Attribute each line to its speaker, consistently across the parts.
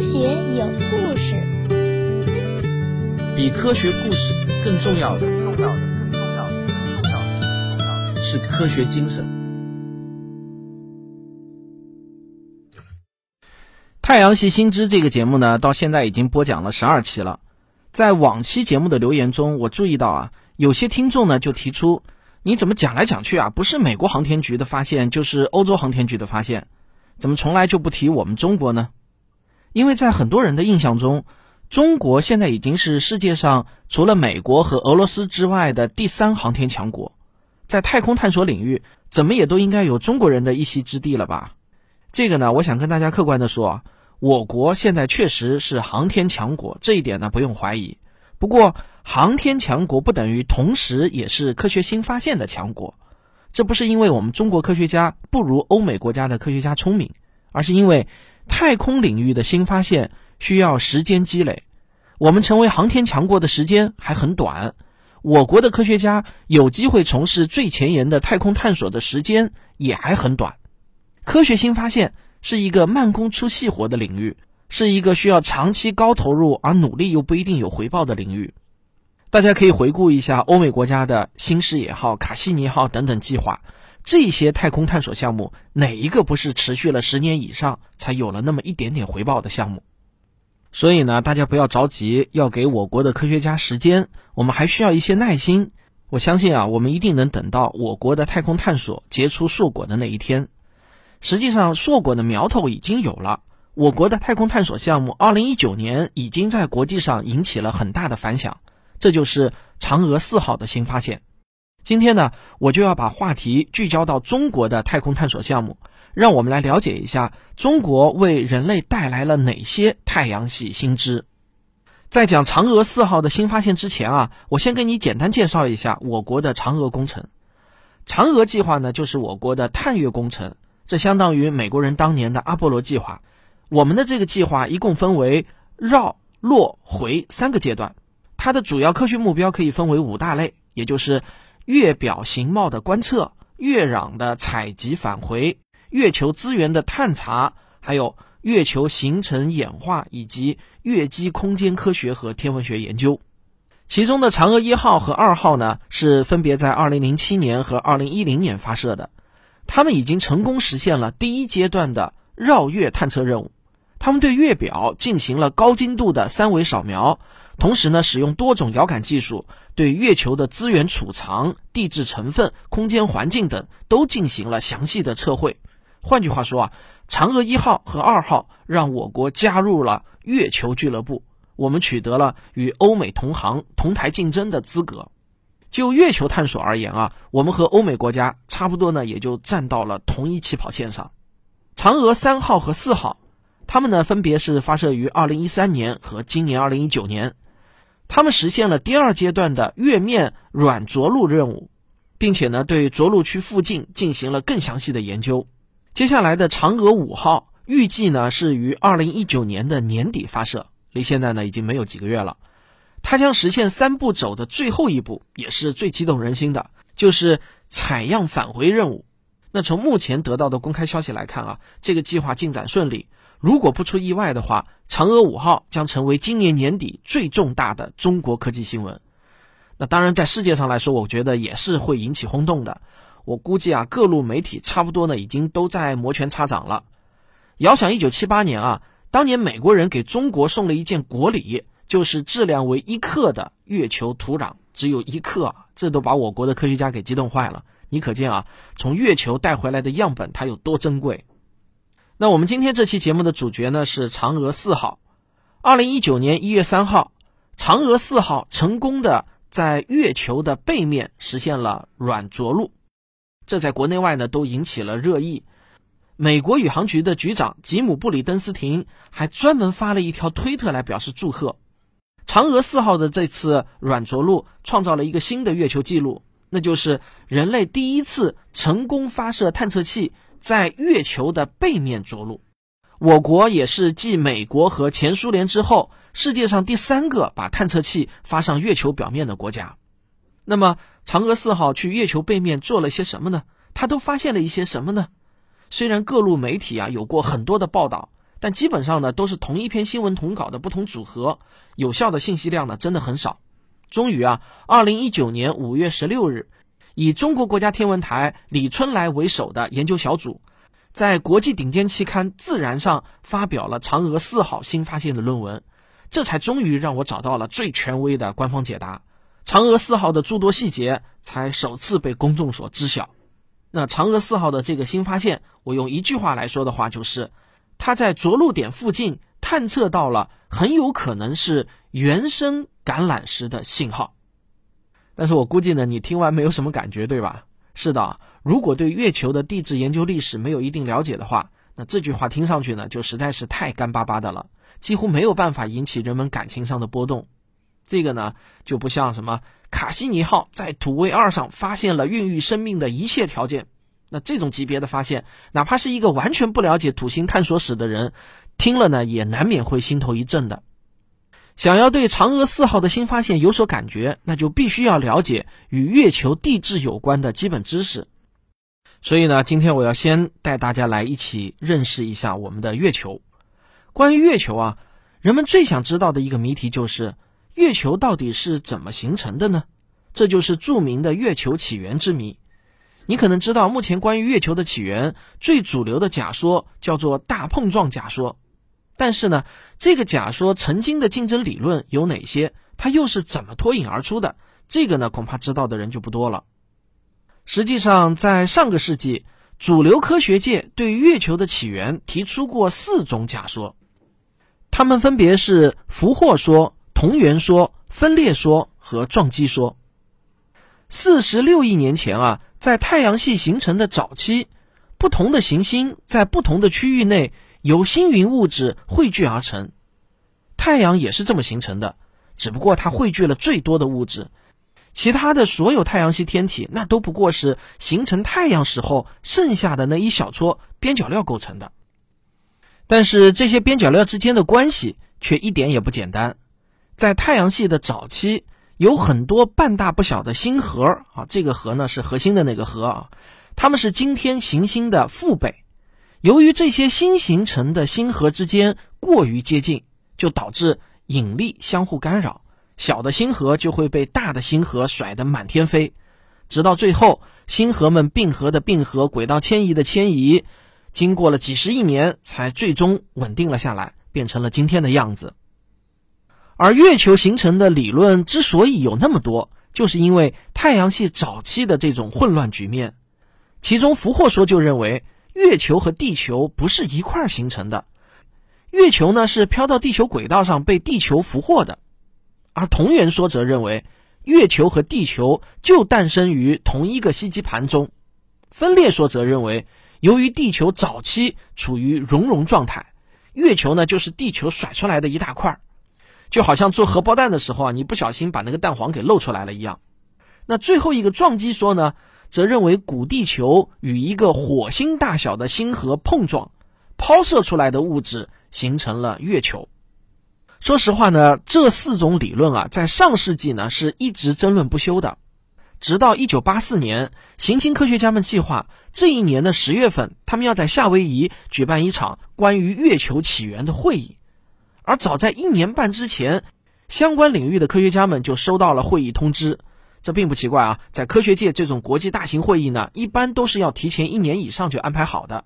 Speaker 1: 科学有故事，
Speaker 2: 比科学故事更重要的，重要的，更重要的，更重要的，更重要的是科学精神。
Speaker 3: 太阳系新知这个节目呢，到现在已经播讲了十二期了。在往期节目的留言中，我注意到啊，有些听众呢就提出，你怎么讲来讲去啊，不是美国航天局的发现，就是欧洲航天局的发现，怎么从来就不提我们中国呢？因为在很多人的印象中，中国现在已经是世界上除了美国和俄罗斯之外的第三航天强国，在太空探索领域，怎么也都应该有中国人的一席之地了吧？这个呢，我想跟大家客观的说啊，我国现在确实是航天强国，这一点呢不用怀疑。不过，航天强国不等于同时也是科学新发现的强国，这不是因为我们中国科学家不如欧美国家的科学家聪明，而是因为。太空领域的新发现需要时间积累，我们成为航天强国的时间还很短，我国的科学家有机会从事最前沿的太空探索的时间也还很短。科学新发现是一个慢工出细活的领域，是一个需要长期高投入而努力又不一定有回报的领域。大家可以回顾一下欧美国家的新视野号、卡西尼号等等计划。这些太空探索项目哪一个不是持续了十年以上才有了那么一点点回报的项目？所以呢，大家不要着急，要给我国的科学家时间，我们还需要一些耐心。我相信啊，我们一定能等到我国的太空探索结出硕果的那一天。实际上，硕果的苗头已经有了。我国的太空探索项目，二零一九年已经在国际上引起了很大的反响，这就是嫦娥四号的新发现。今天呢，我就要把话题聚焦到中国的太空探索项目，让我们来了解一下中国为人类带来了哪些太阳系新知。在讲嫦娥四号的新发现之前啊，我先给你简单介绍一下我国的嫦娥工程。嫦娥计划呢，就是我国的探月工程，这相当于美国人当年的阿波罗计划。我们的这个计划一共分为绕、落、回三个阶段，它的主要科学目标可以分为五大类，也就是。月表形貌的观测、月壤的采集返回、月球资源的探查，还有月球形成演化以及月基空间科学和天文学研究。其中的嫦娥一号和二号呢，是分别在二零零七年和二零一零年发射的，他们已经成功实现了第一阶段的绕月探测任务。他们对月表进行了高精度的三维扫描。同时呢，使用多种遥感技术，对月球的资源储藏、地质成分、空间环境等都进行了详细的测绘。换句话说啊，嫦娥一号和二号让我国加入了月球俱乐部，我们取得了与欧美同行同台竞争的资格。就月球探索而言啊，我们和欧美国家差不多呢，也就站到了同一起跑线上。嫦娥三号和四号，它们呢分别是发射于二零一三年和今年二零一九年。他们实现了第二阶段的月面软着陆任务，并且呢，对着陆区附近进行了更详细的研究。接下来的嫦娥五号预计呢是于二零一九年的年底发射，离现在呢已经没有几个月了。它将实现三步走的最后一步，也是最激动人心的，就是采样返回任务。那从目前得到的公开消息来看啊，这个计划进展顺利。如果不出意外的话，嫦娥五号将成为今年年底最重大的中国科技新闻。那当然，在世界上来说，我觉得也是会引起轰动的。我估计啊，各路媒体差不多呢，已经都在摩拳擦掌了。遥想一九七八年啊，当年美国人给中国送了一件国礼，就是质量为一克的月球土壤，只有一克，啊这都把我国的科学家给激动坏了。你可见啊，从月球带回来的样本它有多珍贵。那我们今天这期节目的主角呢是嫦娥四号。二零一九年一月三号，嫦娥四号成功的在月球的背面实现了软着陆，这在国内外呢都引起了热议。美国宇航局的局长吉姆布里登斯廷还专门发了一条推特来表示祝贺。嫦娥四号的这次软着陆创造了一个新的月球记录，那就是人类第一次成功发射探测器。在月球的背面着陆，我国也是继美国和前苏联之后，世界上第三个把探测器发上月球表面的国家。那么，嫦娥四号去月球背面做了些什么呢？它都发现了一些什么呢？虽然各路媒体啊有过很多的报道，但基本上呢都是同一篇新闻同稿的不同组合，有效的信息量呢真的很少。终于啊，二零一九年五月十六日，以中国国家天文台李春来为首的研究小组，在国际顶尖期刊《自然》上发表了嫦娥四号新发现的论文，这才终于让我找到了最权威的官方解答，嫦娥四号的诸多细节才首次被公众所知晓。那嫦娥四号的这个新发现，我用一句话来说的话，就是它在着陆点附近探测到了很有可能是原生橄榄石的信号。但是我估计呢，你听完没有什么感觉，对吧？是的，如果对月球的地质研究历史没有一定了解的话，那这句话听上去呢，就实在是太干巴巴的了，几乎没有办法引起人们感情上的波动。这个呢，就不像什么。卡西尼号在土卫二上发现了孕育生命的一切条件，那这种级别的发现，哪怕是一个完全不了解土星探索史的人，听了呢也难免会心头一震的。想要对嫦娥四号的新发现有所感觉，那就必须要了解与月球地质有关的基本知识。所以呢，今天我要先带大家来一起认识一下我们的月球。关于月球啊，人们最想知道的一个谜题就是。月球到底是怎么形成的呢？这就是著名的月球起源之谜。你可能知道，目前关于月球的起源最主流的假说叫做大碰撞假说。但是呢，这个假说曾经的竞争理论有哪些？它又是怎么脱颖而出的？这个呢，恐怕知道的人就不多了。实际上，在上个世纪，主流科学界对月球的起源提出过四种假说，它们分别是俘获说。同源说、分裂说和撞击说。四十六亿年前啊，在太阳系形成的早期，不同的行星在不同的区域内由星云物质汇聚而成。太阳也是这么形成的，只不过它汇聚了最多的物质，其他的所有太阳系天体那都不过是形成太阳时候剩下的那一小撮边角料构成的。但是这些边角料之间的关系却一点也不简单。在太阳系的早期，有很多半大不小的星核啊，这个核呢是核心的那个核啊，它们是今天行星的父辈。由于这些新形成的星核之间过于接近，就导致引力相互干扰，小的星核就会被大的星核甩得满天飞，直到最后星核们并合的并合，轨道迁移的迁移，经过了几十亿年，才最终稳定了下来，变成了今天的样子。而月球形成的理论之所以有那么多，就是因为太阳系早期的这种混乱局面。其中，俘获说就认为月球和地球不是一块形成的，月球呢是飘到地球轨道上被地球俘获的；而同源说则认为月球和地球就诞生于同一个吸积盘中。分裂说则认为，由于地球早期处于熔融状态，月球呢就是地球甩出来的一大块。就好像做荷包蛋的时候啊，你不小心把那个蛋黄给露出来了一样。那最后一个撞击说呢，则认为古地球与一个火星大小的星核碰撞，抛射出来的物质形成了月球。说实话呢，这四种理论啊，在上世纪呢是一直争论不休的，直到一九八四年，行星科学家们计划这一年的十月份，他们要在夏威夷举办一场关于月球起源的会议。而早在一年半之前，相关领域的科学家们就收到了会议通知。这并不奇怪啊，在科学界这种国际大型会议呢，一般都是要提前一年以上就安排好的。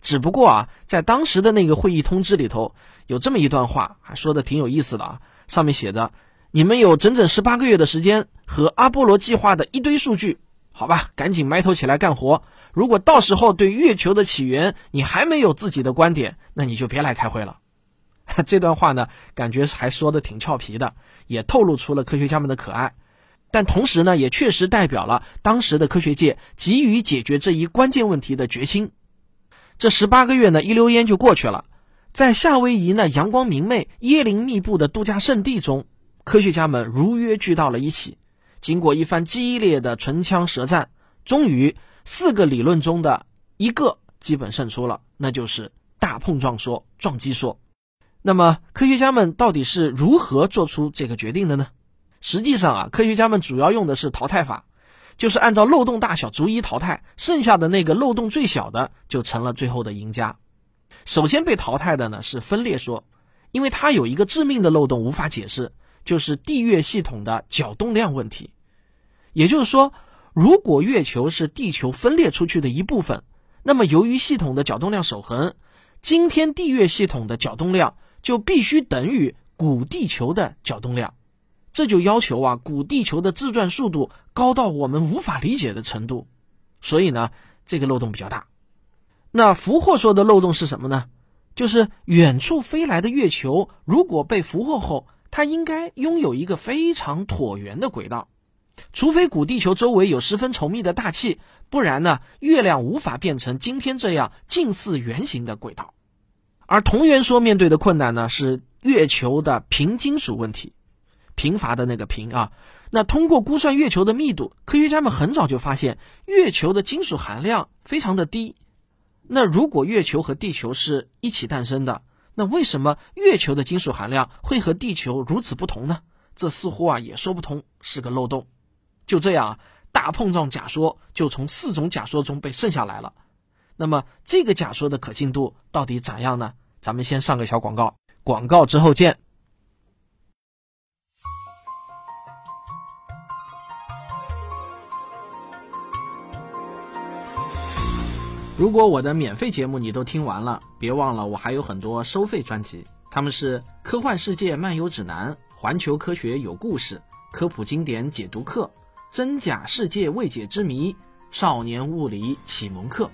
Speaker 3: 只不过啊，在当时的那个会议通知里头，有这么一段话，还说的挺有意思的啊。上面写着：“你们有整整十八个月的时间和阿波罗计划的一堆数据，好吧，赶紧埋头起来干活。如果到时候对月球的起源你还没有自己的观点，那你就别来开会了。”这段话呢，感觉还说的挺俏皮的，也透露出了科学家们的可爱，但同时呢，也确实代表了当时的科学界急于解决这一关键问题的决心。这十八个月呢，一溜烟就过去了，在夏威夷呢阳光明媚、椰林密布的度假胜地中，科学家们如约聚到了一起。经过一番激烈的唇枪舌战，终于四个理论中的一个基本胜出了，那就是大碰撞说、撞击说。那么，科学家们到底是如何做出这个决定的呢？实际上啊，科学家们主要用的是淘汰法，就是按照漏洞大小逐一淘汰，剩下的那个漏洞最小的就成了最后的赢家。首先被淘汰的呢是分裂说，因为它有一个致命的漏洞无法解释，就是地月系统的角动量问题。也就是说，如果月球是地球分裂出去的一部分，那么由于系统的角动量守恒，今天地月系统的角动量就必须等于古地球的角动量，这就要求啊古地球的自转速度高到我们无法理解的程度，所以呢这个漏洞比较大。那俘获说的漏洞是什么呢？就是远处飞来的月球如果被俘获后，它应该拥有一个非常椭圆的轨道。除非古地球周围有十分稠密的大气，不然呢，月亮无法变成今天这样近似圆形的轨道。而同源说面对的困难呢，是月球的贫金属问题，贫乏的那个贫啊。那通过估算月球的密度，科学家们很早就发现月球的金属含量非常的低。那如果月球和地球是一起诞生的，那为什么月球的金属含量会和地球如此不同呢？这似乎啊也说不通，是个漏洞。就这样啊，大碰撞假说就从四种假说中被剩下来了。那么，这个假说的可信度到底咋样呢？咱们先上个小广告，广告之后见。如果我的免费节目你都听完了，别忘了我还有很多收费专辑，他们是《科幻世界漫游指南》《环球科学有故事》《科普经典解读课》。真假世界未解之谜，少年物理启蒙课，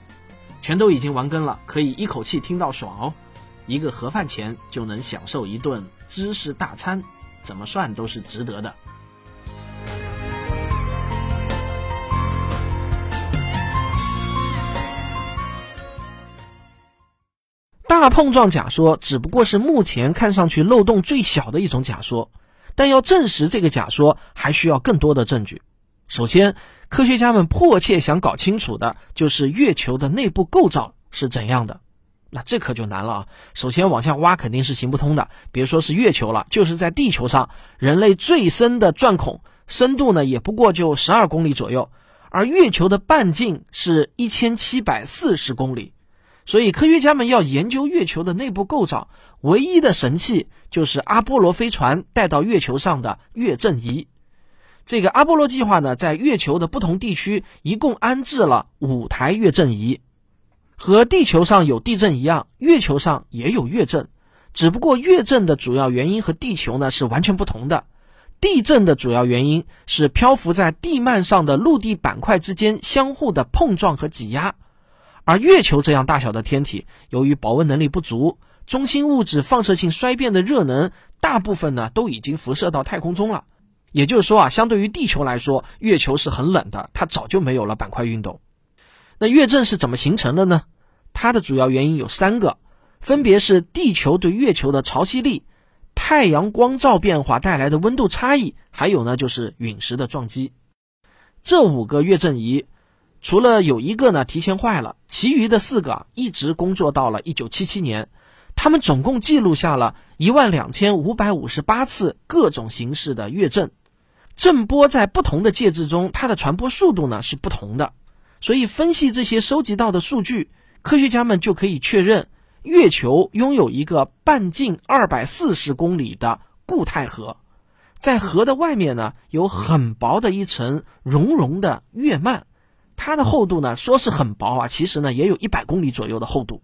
Speaker 3: 全都已经完更了，可以一口气听到爽哦！一个盒饭钱就能享受一顿知识大餐，怎么算都是值得的。大碰撞假说只不过是目前看上去漏洞最小的一种假说，但要证实这个假说，还需要更多的证据。首先，科学家们迫切想搞清楚的就是月球的内部构造是怎样的。那这可就难了啊！首先往下挖肯定是行不通的，别说是月球了，就是在地球上，人类最深的钻孔深度呢，也不过就十二公里左右，而月球的半径是一千七百四十公里。所以，科学家们要研究月球的内部构造，唯一的神器就是阿波罗飞船带到月球上的月震仪。这个阿波罗计划呢，在月球的不同地区一共安置了五台月震仪，和地球上有地震一样，月球上也有月震，只不过月震的主要原因和地球呢是完全不同的。地震的主要原因是漂浮在地幔上的陆地板块之间相互的碰撞和挤压，而月球这样大小的天体，由于保温能力不足，中心物质放射性衰变的热能大部分呢都已经辐射到太空中了。也就是说啊，相对于地球来说，月球是很冷的，它早就没有了板块运动。那月震是怎么形成的呢？它的主要原因有三个，分别是地球对月球的潮汐力、太阳光照变化带来的温度差异，还有呢就是陨石的撞击。这五个月震仪，除了有一个呢提前坏了，其余的四个一直工作到了一九七七年。他们总共记录下了一万两千五百五十八次各种形式的月震。震波在不同的介质中，它的传播速度呢是不同的，所以分析这些收集到的数据，科学家们就可以确认，月球拥有一个半径二百四十公里的固态核，在核的外面呢有很薄的一层熔融的月幔，它的厚度呢说是很薄啊，其实呢也有一百公里左右的厚度，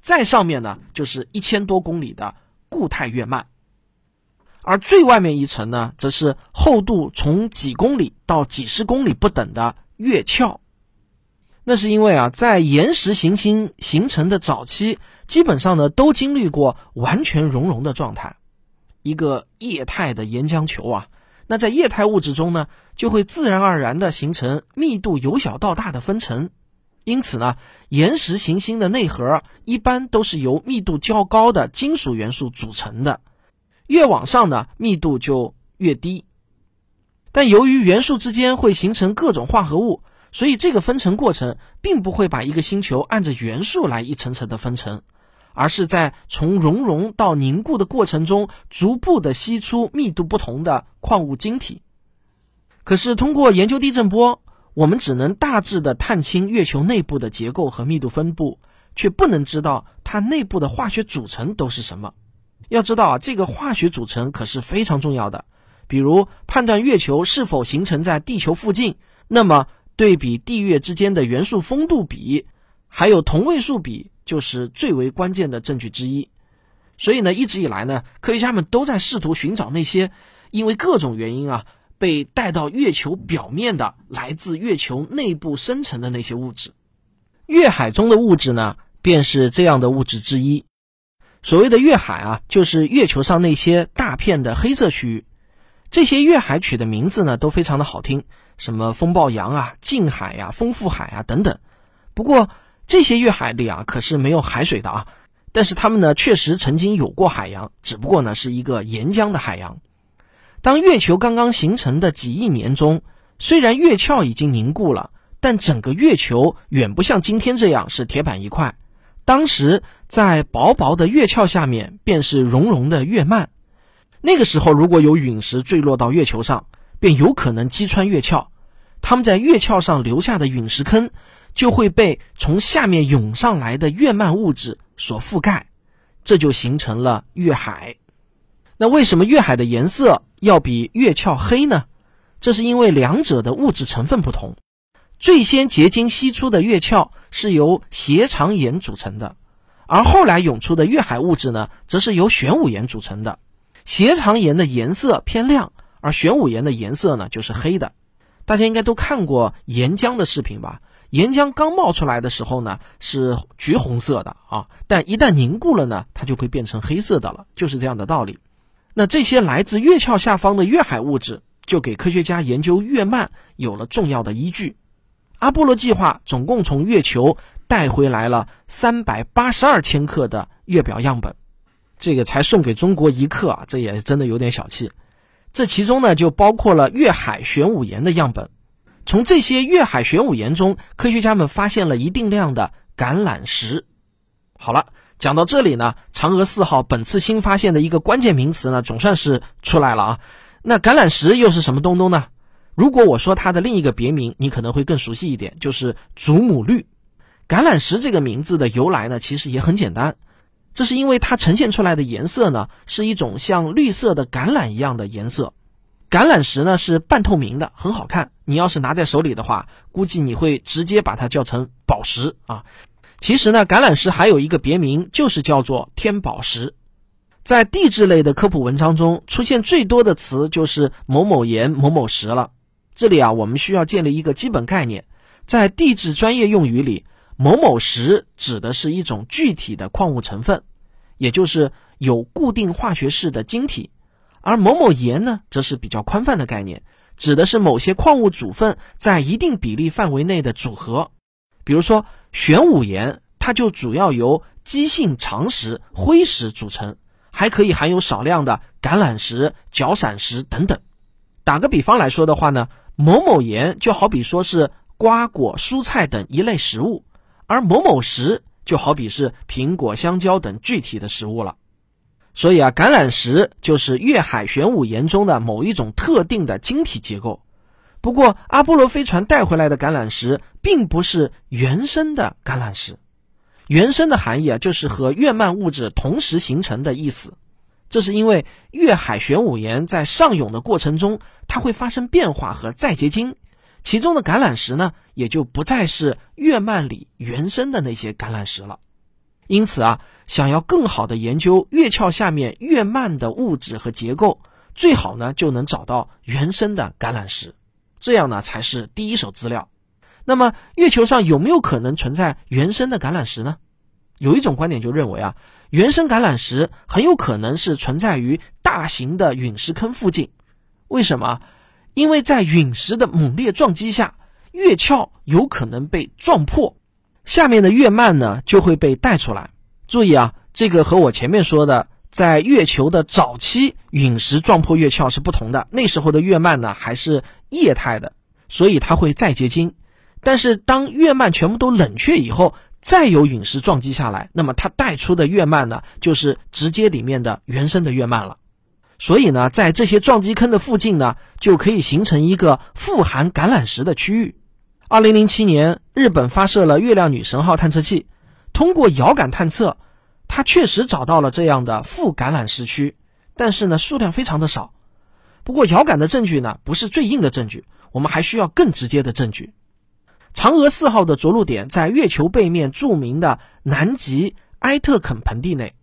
Speaker 3: 再上面呢就是一千多公里的固态月幔。而最外面一层呢，则是厚度从几公里到几十公里不等的月壳。那是因为啊，在岩石行星形成的早期，基本上呢都经历过完全熔融的状态，一个液态的岩浆球啊。那在液态物质中呢，就会自然而然的形成密度由小到大的分层。因此呢，岩石行星的内核一般都是由密度较高的金属元素组成的。越往上呢，密度就越低。但由于元素之间会形成各种化合物，所以这个分层过程并不会把一个星球按着元素来一层层的分层，而是在从熔融到凝固的过程中，逐步的析出密度不同的矿物晶体。可是通过研究地震波，我们只能大致的探清月球内部的结构和密度分布，却不能知道它。内部的化学组成都是什么。要知道啊，这个化学组成可是非常重要的。比如判断月球是否形成在地球附近，那么对比地月之间的元素丰度比，还有同位素比，就是最为关键的证据之一。所以呢，一直以来呢，科学家们都在试图寻找那些因为各种原因啊被带到月球表面的来自月球内部生成的那些物质。月海中的物质呢，便是这样的物质之一。所谓的月海啊，就是月球上那些大片的黑色区域。这些月海取的名字呢，都非常的好听，什么风暴洋啊、近海呀、丰富海啊等等。不过这些月海里啊，可是没有海水的啊。但是它们呢，确实曾经有过海洋，只不过呢，是一个岩浆的海洋。当月球刚刚形成的几亿年中，虽然月壳已经凝固了，但整个月球远不像今天这样是铁板一块。当时在薄薄的月壳下面，便是熔融的月幔。那个时候，如果有陨石坠落到月球上，便有可能击穿月壳，它们在月壳上留下的陨石坑，就会被从下面涌上来的月幔物质所覆盖，这就形成了月海。那为什么月海的颜色要比月壳黑呢？这是因为两者的物质成分不同。最先结晶析出的月壳是由斜长岩组成的，而后来涌出的月海物质呢，则是由玄武岩组成的。斜长岩的颜色偏亮，而玄武岩的颜色呢就是黑的。大家应该都看过岩浆的视频吧？岩浆刚冒出来的时候呢是橘红色的啊，但一旦凝固了呢，它就会变成黑色的了，就是这样的道理。那这些来自月壳下方的月海物质，就给科学家研究月幔有了重要的依据。阿波罗计划总共从月球带回来了三百八十二千克的月表样本，这个才送给中国一克啊，这也真的有点小气。这其中呢，就包括了月海玄武岩的样本。从这些月海玄武岩中，科学家们发现了一定量的橄榄石。好了，讲到这里呢，嫦娥四号本次新发现的一个关键名词呢，总算是出来了啊。那橄榄石又是什么东东呢？如果我说它的另一个别名，你可能会更熟悉一点，就是祖母绿。橄榄石这个名字的由来呢，其实也很简单，这是因为它呈现出来的颜色呢，是一种像绿色的橄榄一样的颜色。橄榄石呢是半透明的，很好看。你要是拿在手里的话，估计你会直接把它叫成宝石啊。其实呢，橄榄石还有一个别名，就是叫做天宝石。在地质类的科普文章中，出现最多的词就是某某岩、某某石了。这里啊，我们需要建立一个基本概念，在地质专业用语里，某某石指的是一种具体的矿物成分，也就是有固定化学式的晶体；而某某岩呢，则是比较宽泛的概念，指的是某些矿物组分在一定比例范围内的组合。比如说玄武岩，它就主要由基性长石、灰石组成，还可以含有少量的橄榄石、角闪石等等。打个比方来说的话呢。某某岩就好比说是瓜果、蔬菜等一类食物，而某某石就好比是苹果、香蕉等具体的食物了。所以啊，橄榄石就是月海玄武岩中的某一种特定的晶体结构。不过，阿波罗飞船带回来的橄榄石并不是原生的橄榄石，原生的含义啊，就是和月幔物质同时形成的意思。这是因为月海玄武岩在上涌的过程中，它会发生变化和再结晶，其中的橄榄石呢，也就不再是月幔里原生的那些橄榄石了。因此啊，想要更好的研究月壳下面月幔的物质和结构，最好呢就能找到原生的橄榄石，这样呢才是第一手资料。那么，月球上有没有可能存在原生的橄榄石呢？有一种观点就认为啊。原生橄榄石很有可能是存在于大型的陨石坑附近，为什么？因为在陨石的猛烈撞击下，月壳有可能被撞破，下面的月幔呢就会被带出来。注意啊，这个和我前面说的在月球的早期陨石撞破月壳是不同的。那时候的月幔呢还是液态的，所以它会再结晶。但是当月幔全部都冷却以后，再有陨石撞击下来，那么它带出的月幔呢，就是直接里面的原生的月幔了。所以呢，在这些撞击坑的附近呢，就可以形成一个富含橄榄石的区域。二零零七年，日本发射了月亮女神号探测器，通过遥感探测，他确实找到了这样的副橄榄石区，但是呢数量非常的少。不过遥感的证据呢不是最硬的证据，我们还需要更直接的证据。嫦娥四号的着陆点在月球背面著名的南极埃特肯盆地内，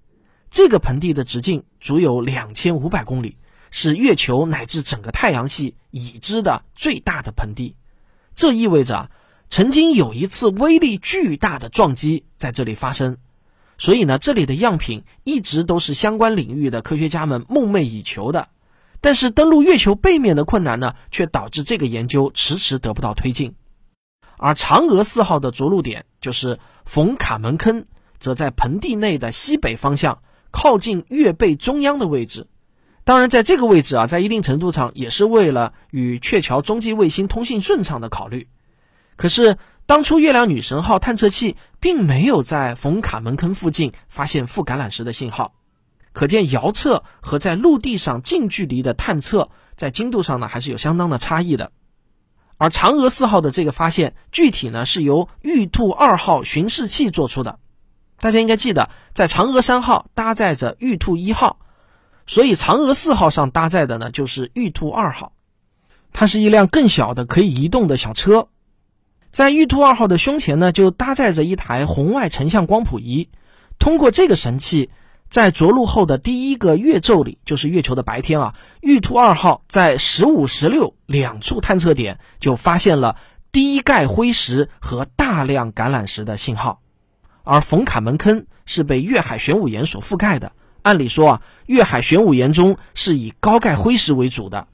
Speaker 3: 这个盆地的直径足有两千五百公里，是月球乃至整个太阳系已知的最大的盆地。这意味着，曾经有一次威力巨大的撞击在这里发生。所以呢，这里的样品一直都是相关领域的科学家们梦寐以求的。但是登陆月球背面的困难呢，却导致这个研究迟迟得不到推进。而嫦娥四号的着陆点就是冯卡门坑，则在盆地内的西北方向，靠近月背中央的位置。当然，在这个位置啊，在一定程度上也是为了与鹊桥中继卫星通信顺畅的考虑。可是，当初月亮女神号探测器并没有在冯卡门坑附近发现副橄榄石的信号，可见遥测和在陆地上近距离的探测在精度上呢，还是有相当的差异的。而嫦娥四号的这个发现，具体呢是由玉兔二号巡视器做出的。大家应该记得，在嫦娥三号搭载着玉兔一号，所以嫦娥四号上搭载的呢就是玉兔二号。它是一辆更小的可以移动的小车，在玉兔二号的胸前呢就搭载着一台红外成像光谱仪，通过这个神器。在着陆后的第一个月昼里，就是月球的白天啊，玉兔二号在十五、十六两处探测点就发现了低钙灰石和大量橄榄石的信号。而冯卡门坑是被月海玄武岩所覆盖的，按理说啊，月海玄武岩中是以高钙灰石为主的。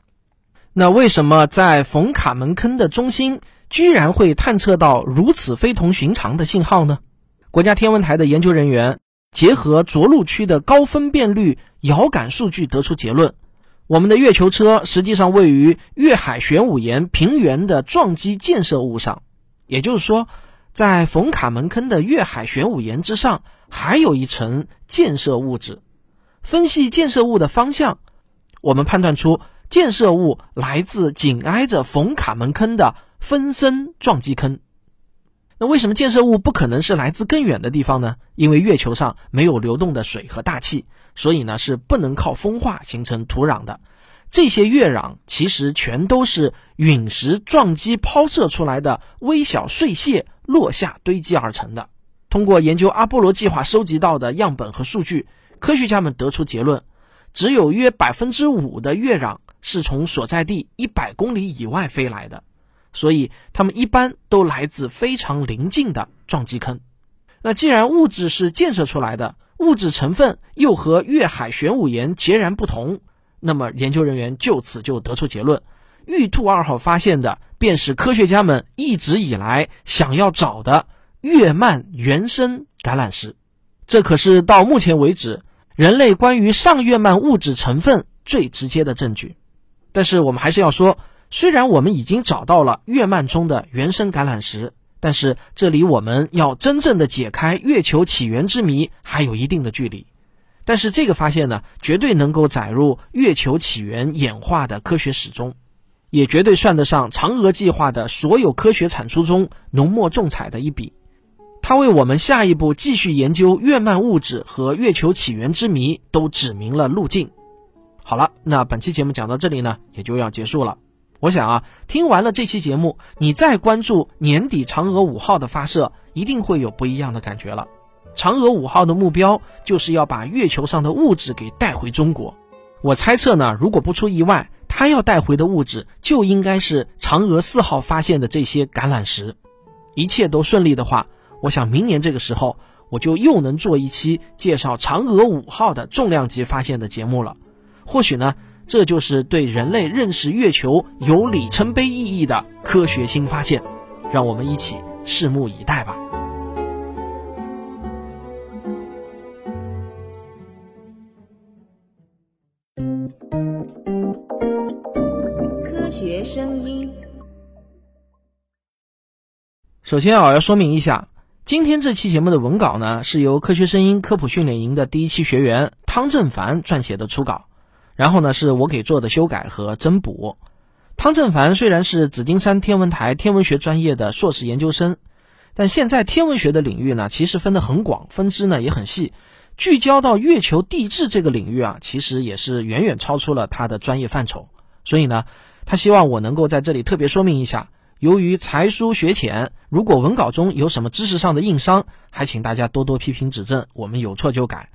Speaker 3: 那为什么在冯卡门坑的中心居然会探测到如此非同寻常的信号呢？国家天文台的研究人员。结合着陆区的高分辨率遥感数据得出结论：我们的月球车实际上位于月海玄武岩平原的撞击建设物上，也就是说，在冯卡门坑的月海玄武岩之上还有一层建设物质。分析建设物的方向，我们判断出建设物来自紧挨着冯卡门坑的分身撞击坑。那为什么建设物不可能是来自更远的地方呢？因为月球上没有流动的水和大气，所以呢是不能靠风化形成土壤的。这些月壤其实全都是陨石撞击抛射出来的微小碎屑落下堆积而成的。通过研究阿波罗计划收集到的样本和数据，科学家们得出结论：只有约百分之五的月壤是从所在地一百公里以外飞来的。所以，它们一般都来自非常临近的撞击坑。那既然物质是建设出来的，物质成分又和月海玄武岩截然不同，那么研究人员就此就得出结论：玉兔二号发现的便是科学家们一直以来想要找的月幔原生橄榄石。这可是到目前为止人类关于上月幔物质成分最直接的证据。但是我们还是要说。虽然我们已经找到了月幔中的原生橄榄石，但是这离我们要真正的解开月球起源之谜还有一定的距离。但是这个发现呢，绝对能够载入月球起源演化的科学史中，也绝对算得上嫦娥计划的所有科学产出中浓墨重彩的一笔。它为我们下一步继续研究月幔物质和月球起源之谜都指明了路径。好了，那本期节目讲到这里呢，也就要结束了。我想啊，听完了这期节目，你再关注年底嫦娥五号的发射，一定会有不一样的感觉了。嫦娥五号的目标就是要把月球上的物质给带回中国。我猜测呢，如果不出意外，它要带回的物质就应该是嫦娥四号发现的这些橄榄石。一切都顺利的话，我想明年这个时候，我就又能做一期介绍嫦娥五号的重量级发现的节目了。或许呢。这就是对人类认识月球有里程碑意义的科学新发现，让我们一起拭目以待吧。科学声音。首先啊，要说明一下，今天这期节目的文稿呢，是由科学声音科普训练营的第一期学员汤正凡撰写的初稿。然后呢，是我给做的修改和增补。汤正凡虽然是紫金山天文台天文学专业的硕士研究生，但现在天文学的领域呢，其实分得很广，分支呢也很细。聚焦到月球地质这个领域啊，其实也是远远超出了他的专业范畴。所以呢，他希望我能够在这里特别说明一下。由于才疏学浅，如果文稿中有什么知识上的硬伤，还请大家多多批评指正，我们有错就改。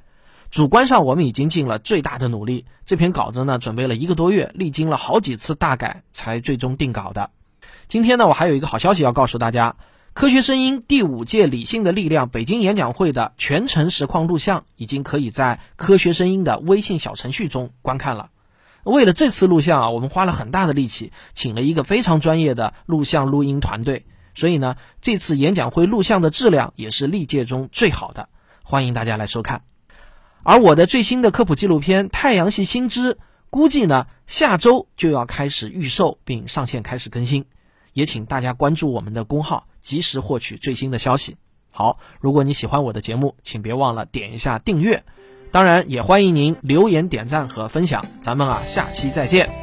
Speaker 3: 主观上我们已经尽了最大的努力，这篇稿子呢准备了一个多月，历经了好几次大改才最终定稿的。今天呢，我还有一个好消息要告诉大家：科学声音第五届理性的力量北京演讲会的全程实况录像已经可以在科学声音的微信小程序中观看了。为了这次录像啊，我们花了很大的力气，请了一个非常专业的录像录音团队，所以呢，这次演讲会录像的质量也是历届中最好的，欢迎大家来收看。而我的最新的科普纪录片《太阳系新知》，估计呢下周就要开始预售并上线开始更新，也请大家关注我们的公号，及时获取最新的消息。好，如果你喜欢我的节目，请别忘了点一下订阅。当然，也欢迎您留言、点赞和分享。咱们啊，下期再见。